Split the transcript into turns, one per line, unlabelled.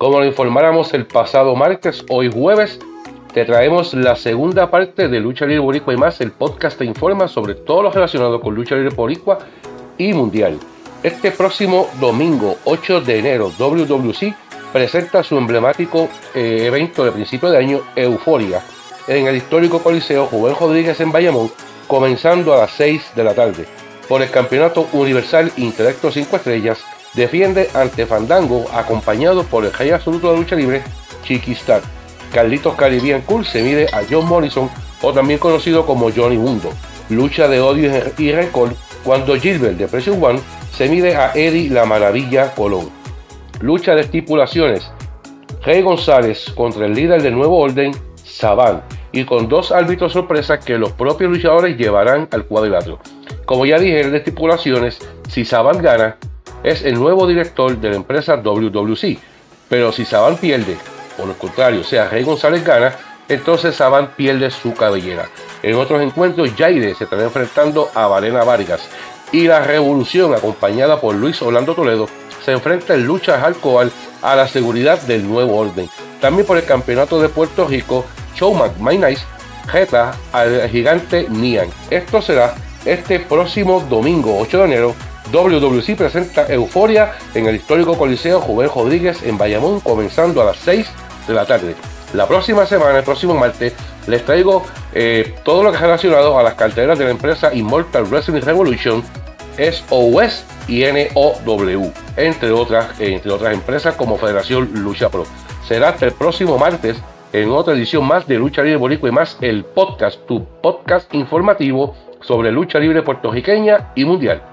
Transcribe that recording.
Como lo informáramos el pasado martes, hoy jueves, te traemos la segunda parte de Lucha Libre Boricua y más. El podcast informa sobre todo lo relacionado con Lucha Libre Boricua y Mundial. Este próximo domingo, 8 de enero, WWC presenta su emblemático eh, evento de principio de año, Euforia, en el histórico Coliseo Juven Rodríguez en Bayamón, comenzando a las 6 de la tarde. Por el Campeonato Universal Intelecto 5 Estrellas, defiende ante Fandango, acompañado por el rey absoluto de lucha libre, Chiquistar. Carlitos Caribbean Cool se mide a John Morrison, o también conocido como Johnny Mundo. Lucha de odio y récord cuando Gilbert de Pressure One se mide a Eddie La Maravilla Colón. Lucha de estipulaciones. Rey González contra el líder del nuevo orden, Saban, y con dos árbitros sorpresas que los propios luchadores llevarán al cuadrilátero. Como ya dije de estipulaciones, si Saban gana, es el nuevo director de la empresa WWC. Pero si Saban pierde, o lo contrario, sea Rey González gana, entonces Saban pierde su cabellera. En otros encuentros, Jaide se estará enfrentando a Valena Vargas y la Revolución, acompañada por Luis Orlando Toledo, se enfrenta en lucha alcohol a la seguridad del nuevo orden. También por el campeonato de Puerto Rico, Showman My Nice reta al gigante Nian. Esto será este próximo domingo 8 de enero WWC presenta Euforia en el histórico Coliseo Juven Rodríguez en Bayamón, comenzando a las 6 de la tarde. La próxima semana, el próximo martes, les traigo eh, todo lo que es relacionado a las carteras de la empresa Immortal Wrestling Revolution, SOS y NOW, entre otras, entre otras empresas como Federación Lucha Pro. Será hasta el próximo martes en otra edición más de Lucha Libre Boricua y más el podcast, tu podcast informativo sobre lucha libre puertorriqueña y mundial.